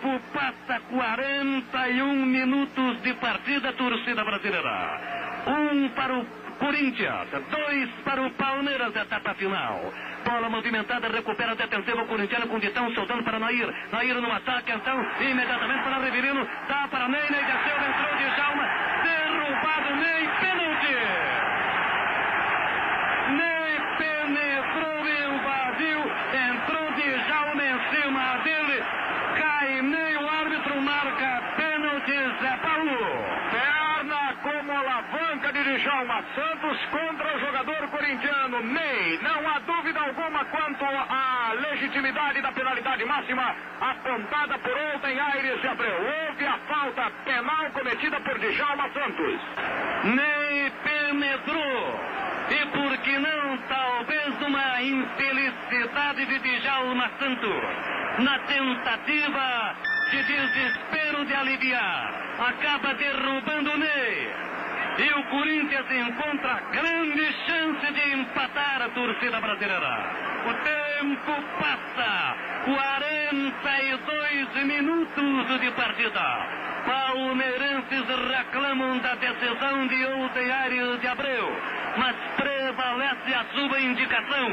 tempo passa 41 minutos de partida, torcida brasileira. Um para o Corinthians, dois para o Palmeiras, etapa final. Bola movimentada, recupera a defensiva corintiana com Ditão, soltando para Nair. Nair no ataque, então, imediatamente para Riverino, dá para Ney, Ney desceu, entrou de Jalma, derrubado Ney, pênalti. Ney penetrou, invadiu, entrou de Jalma em cima dele, cai Ney, o árbitro marca pênalti, Zé Paulo. Perna como alavanca de Djalma Santos contra o jogador corintiano Ney. Não há dúvida alguma quanto à legitimidade da penalidade máxima apontada por ontem Aires de Abreu. Houve a falta penal cometida por Djalma Santos. Ney penetrou. E por que não, talvez uma infelicidade de Djalma Santos. Na tentativa de desespero de aliviar, acaba derrubando Ney. Corinthians encontra grande chance de empatar a torcida brasileira. O tempo passa. 42 minutos de partida. Palmeirenses reclamam da decisão de Aires de Abreu, mas prevalece a sua indicação.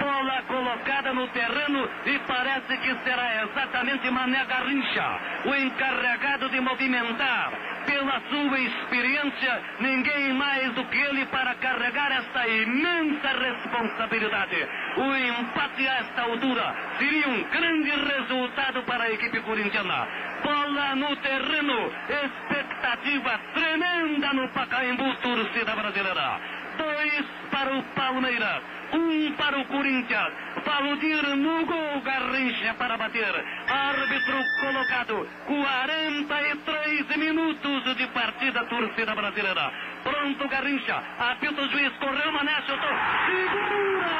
Bola colocada no terreno e parece que será exatamente Mané Garrincha, o encarregado de movimentar. Pela sua experiência, ninguém mais do que ele para carregar esta imensa responsabilidade. O empate a esta altura seria um grande resultado para a equipe corintiana. Bola no terreno, expectativa tremenda no Pacaembu, torcida brasileira. Dois para o Palmeiras, um para o Corinthians. Valdir no gol, Garrincha para bater. Árbitro colocado, 43 minutos de partida, torcida brasileira. Pronto, Garrincha. Apita o juiz, correu, Mané, chutou. Segura,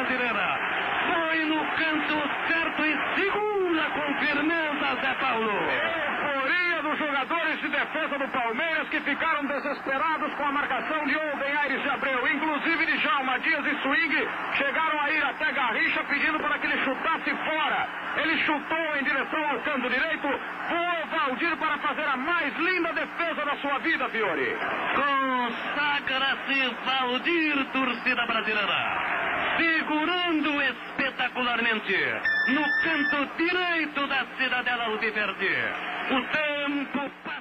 brasileira. Foi no canto certo e segura com firmeza, Zé Paulo. Euforia dos jogadores de defesa do Palmeiras que ficaram desesperados com a marcação de ontem Aires de Abreu. Inclusive de Jalma Dias e Swing chegaram a ir até Garrincha pedindo para que ele chutasse fora. Ele chutou em direção ao canto direito. Foi Valdir para fazer a mais linda defesa da sua vida, Fiore. Consagra-se Valdir, torcida brasileira. Segurando espetacularmente no canto direito da cidadela Alviverde. O tempo passa.